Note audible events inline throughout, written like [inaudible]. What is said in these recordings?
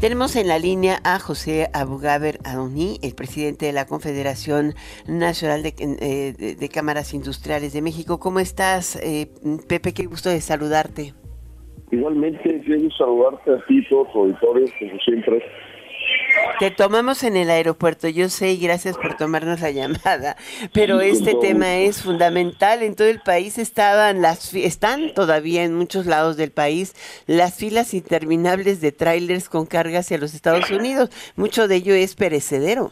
Tenemos en la línea a José Abugaber Adoní, el presidente de la Confederación Nacional eh, de, Cámaras Industriales de México. ¿Cómo estás, eh, Pepe? Qué gusto de saludarte. Igualmente, quiero saludarte a ti, todos los auditores, como siempre. Te tomamos en el aeropuerto, yo sé, y gracias por tomarnos la llamada, pero este tema es fundamental. En todo el país estaban las están todavía en muchos lados del país las filas interminables de trailers con carga hacia los Estados Unidos. Mucho de ello es perecedero.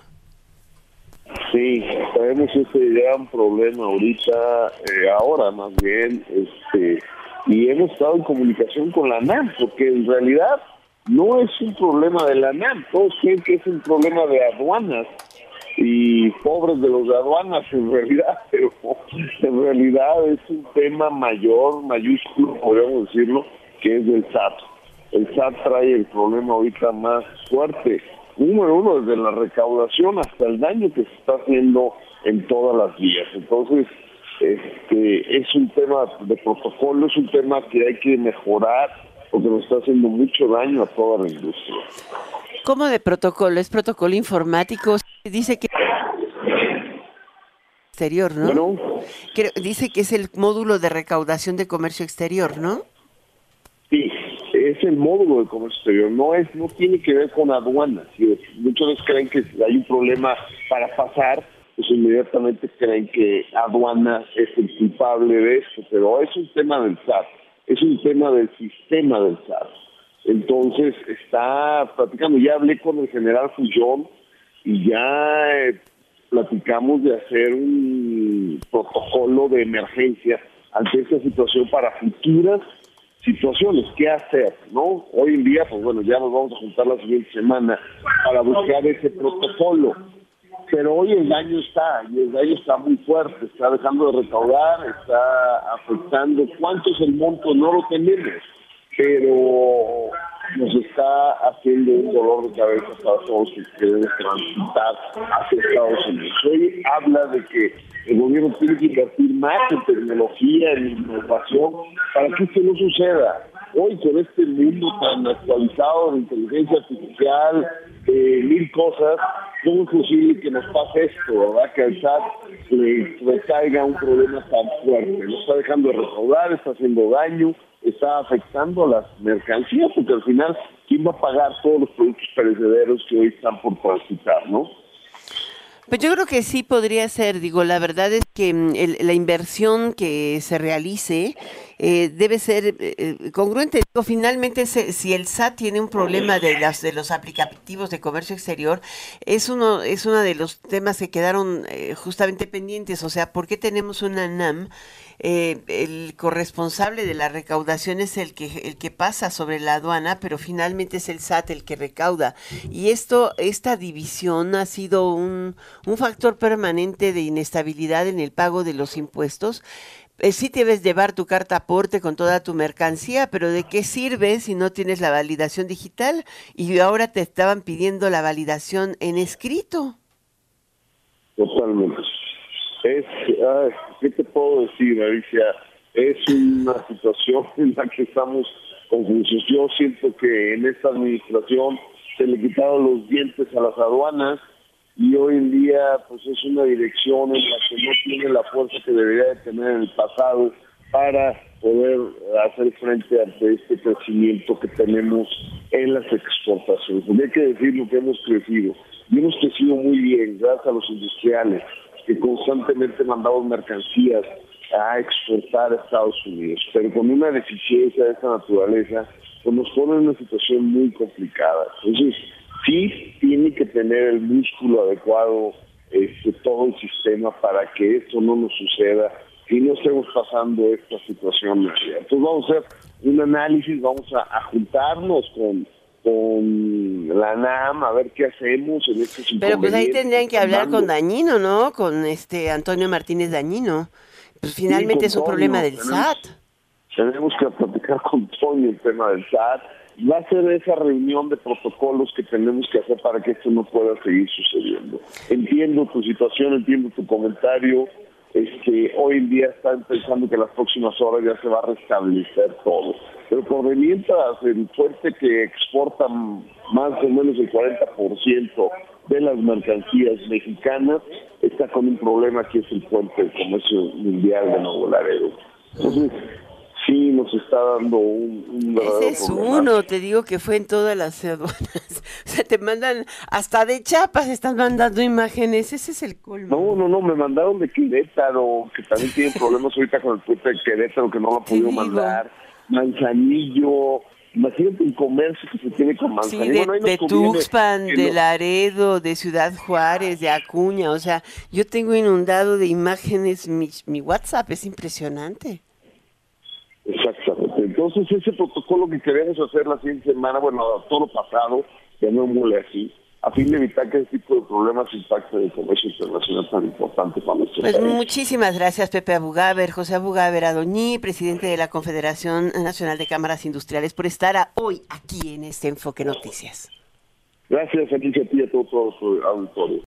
Sí, tenemos ese gran problema ahorita, eh, ahora más bien, este, y hemos estado en comunicación con la NAM, porque en realidad no es un problema de la NAM, todos creen que es un problema de aduanas y pobres de los aduanas en realidad, [laughs] pero en realidad es un tema mayor, mayúsculo, podríamos decirlo, que es del SAT. El SAT trae el problema ahorita más fuerte, número uno, desde la recaudación hasta el daño que se está haciendo en todas las vías. Entonces, este, es un tema de protocolo, es un tema que hay que mejorar porque nos está haciendo mucho daño a toda la industria. ¿Cómo de protocolo? ¿Es protocolo informático? Dice que exterior, ¿no? Bueno, dice que es el módulo de recaudación de comercio exterior, ¿no? Sí, es el módulo de comercio exterior, no es, no tiene que ver con aduanas. Muchos veces creen que hay un problema para pasar, pues inmediatamente creen que aduana es el culpable de esto, pero es un tema del SAT es un tema del sistema del SAT. Entonces, está platicando, ya hablé con el general Fullón y ya eh, platicamos de hacer un protocolo de emergencia ante esta situación para futuras situaciones, qué hacer, ¿no? Hoy en día, pues bueno, ya nos vamos a juntar la siguiente semana para buscar ese protocolo pero hoy el daño está, y el daño está muy fuerte, está dejando de recaudar, está afectando. ¿Cuánto es el monto? No lo tenemos, pero nos está haciendo un dolor de cabeza para todos los que deben transitar hacia Estados Unidos. Hoy habla de que el gobierno tiene que invertir más en tecnología, en innovación, para que esto no suceda. Hoy con este mundo tan actualizado de inteligencia artificial, eh, mil cosas, ¿cómo es posible que nos pase esto, verdad? Que al SAT le recaiga un problema tan fuerte. Nos está dejando de recaudar, está haciendo daño, está afectando a las mercancías, porque al final, ¿quién va a pagar todos los productos perecederos que hoy están por parasitar, no? Pues yo creo que sí podría ser, digo, la verdad es que mm, la inversión que se realice eh, debe ser eh, eh, congruente. Digo, finalmente, si el SAT tiene un problema de, las, de los aplicativos de comercio exterior, es uno, es uno de los temas que quedaron justamente pendientes. O sea, ¿por qué tenemos una NAM? Eh, el corresponsable de la recaudación es el que, el que pasa sobre la aduana, pero finalmente es el SAT el que recauda. Y esto, esta división ha sido un, un factor permanente de inestabilidad en el pago de los impuestos. Eh, sí debes llevar tu carta aporte con toda tu mercancía, pero ¿de qué sirve si no tienes la validación digital? Y ahora te estaban pidiendo la validación en escrito. Totalmente. Es, ¿qué te puedo decir, Alicia? Es una situación [laughs] en la que estamos confusos. Yo siento que en esta administración se le quitaron los dientes a las aduanas y hoy en día pues es una dirección en la que no tiene la fuerza que debería de tener en el pasado para poder hacer frente a este crecimiento que tenemos en las exportaciones. Hay que decir lo que hemos crecido. Y hemos crecido muy bien gracias a los industriales, que constantemente mandamos mercancías a exportar a Estados Unidos, pero con una deficiencia de esta naturaleza, pues nos pone en una situación muy complicada. Entonces, sí tiene que tener el músculo adecuado este, todo el sistema para que esto no nos suceda y no estemos pasando esta situación. Entonces vamos a hacer un análisis, vamos a juntarnos con con la NAM a ver qué hacemos en estos Pero pues ahí tendrían que hablar con Dañino, ¿no? Con este Antonio Martínez Dañino. Pues finalmente es un problema del SAT. Tenemos que platicar con Tony el tema del SAT. Va a ser esa reunión de protocolos que tenemos que hacer para que esto no pueda seguir sucediendo. Entiendo tu situación, entiendo tu comentario, Este, hoy en día están pensando que las próximas horas ya se va a restablecer todo. Pero por mientras el fuerte que exporta más o menos el 40% de las mercancías mexicanas está con un problema que es el puente del comercio mundial de Nuevo Laredo. Entonces, sí nos está dando un, un Ese es uno, te digo que fue en todas las aduanas. [laughs] O sea, te mandan, hasta de chapas están mandando imágenes, ese es el colmo. No, no, no, me mandaron de Querétaro, que también tienen [laughs] problemas ahorita con el puente de Querétaro, que no lo ha podido mandar. Manzanillo, imagínate un comercio que se tiene con Manzanillo. Sí, de, Tuxpan, de Laredo, de Ciudad Juárez, de Acuña, o sea, yo tengo inundado de imágenes mi, mi WhatsApp, es impresionante. Entonces, ese protocolo que queremos hacer la siguiente semana, bueno, todo lo pasado, ya no mole así, a fin de evitar que ese tipo de problemas impacten el comercio internacional tan importante para nuestro pues Muchísimas gracias, Pepe Abugaber, José Abugaber Adoñí, presidente de la Confederación Nacional de Cámaras Industriales, por estar hoy aquí en este Enfoque Noticias. Gracias, Alicia, a ti y a todo, todo su auditorio.